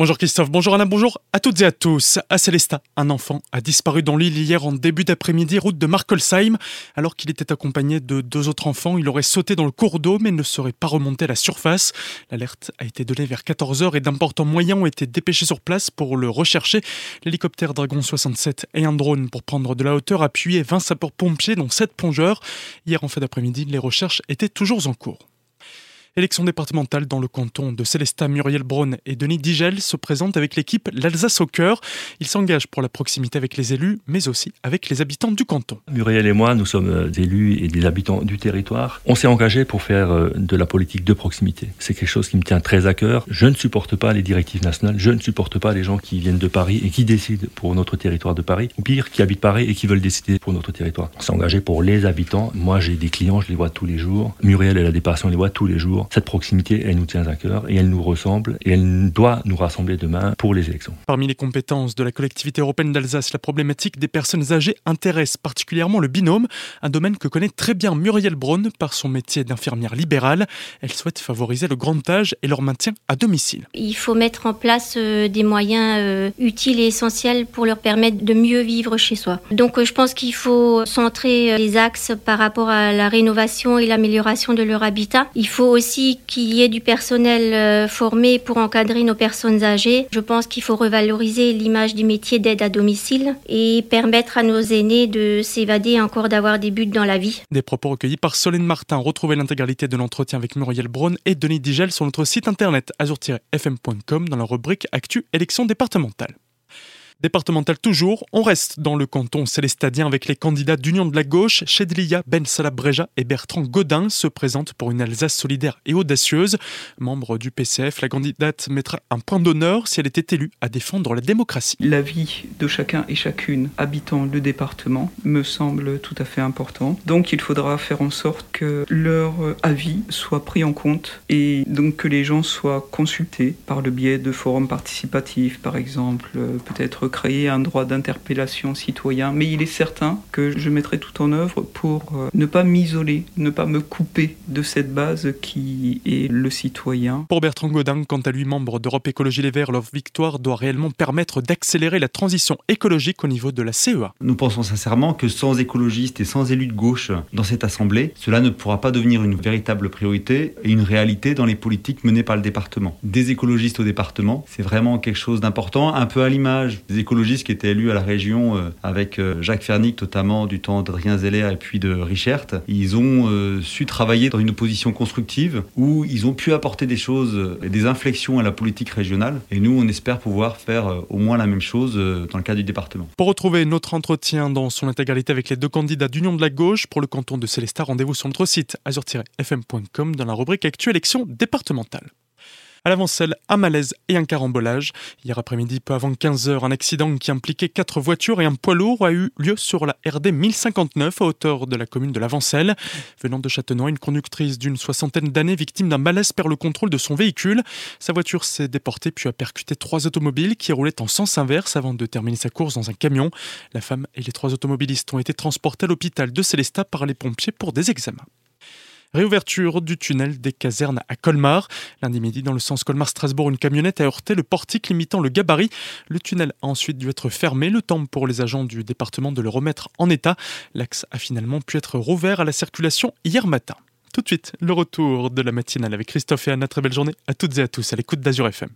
Bonjour Christophe, bonjour Anna, bonjour à toutes et à tous. À Célestat, un enfant a disparu dans l'île hier en début d'après-midi, route de Markolsheim. Alors qu'il était accompagné de deux autres enfants, il aurait sauté dans le cours d'eau mais ne serait pas remonté à la surface. L'alerte a été donnée vers 14h et d'importants moyens ont été dépêchés sur place pour le rechercher. L'hélicoptère Dragon 67 et un drone pour prendre de la hauteur appuyé 20 sapeurs-pompiers dont 7 plongeurs. Hier en fin d'après-midi, les recherches étaient toujours en cours. Élection départementale dans le canton de Célestat, Muriel Braun et Denis Digel se présentent avec l'équipe L'Alsace au cœur. Ils s'engagent pour la proximité avec les élus, mais aussi avec les habitants du canton. Muriel et moi, nous sommes euh, élus et des habitants du territoire. On s'est engagé pour faire euh, de la politique de proximité. C'est quelque chose qui me tient très à cœur. Je ne supporte pas les directives nationales, je ne supporte pas les gens qui viennent de Paris et qui décident pour notre territoire de Paris, ou pire, qui habitent Paris et qui veulent décider pour notre territoire. On s'est engagé pour les habitants. Moi, j'ai des clients, je les vois tous les jours. Muriel, elle a des patients, on les voit tous les jours. Cette proximité, elle nous tient à cœur et elle nous ressemble et elle doit nous rassembler demain pour les élections. Parmi les compétences de la collectivité européenne d'Alsace, la problématique des personnes âgées intéresse particulièrement le binôme, un domaine que connaît très bien Muriel Braun par son métier d'infirmière libérale. Elle souhaite favoriser le grand âge et leur maintien à domicile. Il faut mettre en place euh, des moyens euh, utiles et essentiels pour leur permettre de mieux vivre chez soi. Donc euh, je pense qu'il faut centrer les axes par rapport à la rénovation et l'amélioration de leur habitat. Il faut aussi qu'il y ait du personnel euh, formé pour encadrer nos personnes âgées. Je pense qu'il faut revaloriser l'image du métier d'aide à domicile et permettre à nos aînés de s'évader encore d'avoir des buts dans la vie. Des propos recueillis par Solène Martin. Retrouvez l'intégralité de l'entretien avec Muriel Braun et Denis Digel sur notre site internet azur-fm.com dans la rubrique Actu élections départementales. Départemental toujours, on reste dans le canton célestadien avec les candidats d'Union de la gauche. Chedlia Ben Salah Breja et Bertrand Godin se présentent pour une Alsace solidaire et audacieuse. Membre du PCF, la candidate mettra un point d'honneur si elle était élue à défendre la démocratie. La vie de chacun et chacune habitant le département me semble tout à fait important. Donc il faudra faire en sorte que leur avis soit pris en compte et donc que les gens soient consultés par le biais de forums participatifs, par exemple, peut-être créer un droit d'interpellation citoyen, mais il est certain que je mettrai tout en œuvre pour euh, ne pas m'isoler, ne pas me couper de cette base qui est le citoyen. Pour Bertrand Godin, quant à lui membre d'Europe Écologie Les Verts, leur victoire doit réellement permettre d'accélérer la transition écologique au niveau de la CEA. Nous pensons sincèrement que sans écologistes et sans élus de gauche dans cette assemblée, cela ne pourra pas devenir une véritable priorité et une réalité dans les politiques menées par le département. Des écologistes au département, c'est vraiment quelque chose d'important, un peu à l'image des écologistes qui étaient élus à la région euh, avec euh, Jacques Fernic, notamment du temps d'Adrien Zeller et puis de Richert, ils ont euh, su travailler dans une opposition constructive où ils ont pu apporter des choses et des inflexions à la politique régionale. Et nous, on espère pouvoir faire au moins la même chose dans le cas du département. Pour retrouver notre entretien dans son intégralité avec les deux candidats d'Union de la gauche pour le canton de Célestat, rendez-vous sur notre site azur-fm.com dans la rubrique Actu élections départementales. À l'avancelle, un malaise et un carambolage. Hier après-midi, peu avant 15h, un accident qui impliquait quatre voitures et un poids lourd a eu lieu sur la RD 1059 à hauteur de la commune de l'Avancelle. Venant de Châtenois, une conductrice d'une soixantaine d'années victime d'un malaise perd le contrôle de son véhicule. Sa voiture s'est déportée puis a percuté trois automobiles qui roulaient en sens inverse avant de terminer sa course dans un camion. La femme et les trois automobilistes ont été transportés à l'hôpital de Célestat par les pompiers pour des examens. Réouverture du tunnel des casernes à Colmar. Lundi midi, dans le sens Colmar-Strasbourg, une camionnette a heurté le portique limitant le gabarit. Le tunnel a ensuite dû être fermé, le temps pour les agents du département de le remettre en état. L'axe a finalement pu être rouvert à la circulation hier matin. Tout de suite, le retour de la matinale avec Christophe et Anna. Très belle journée à toutes et à tous à l'écoute d'Azur FM.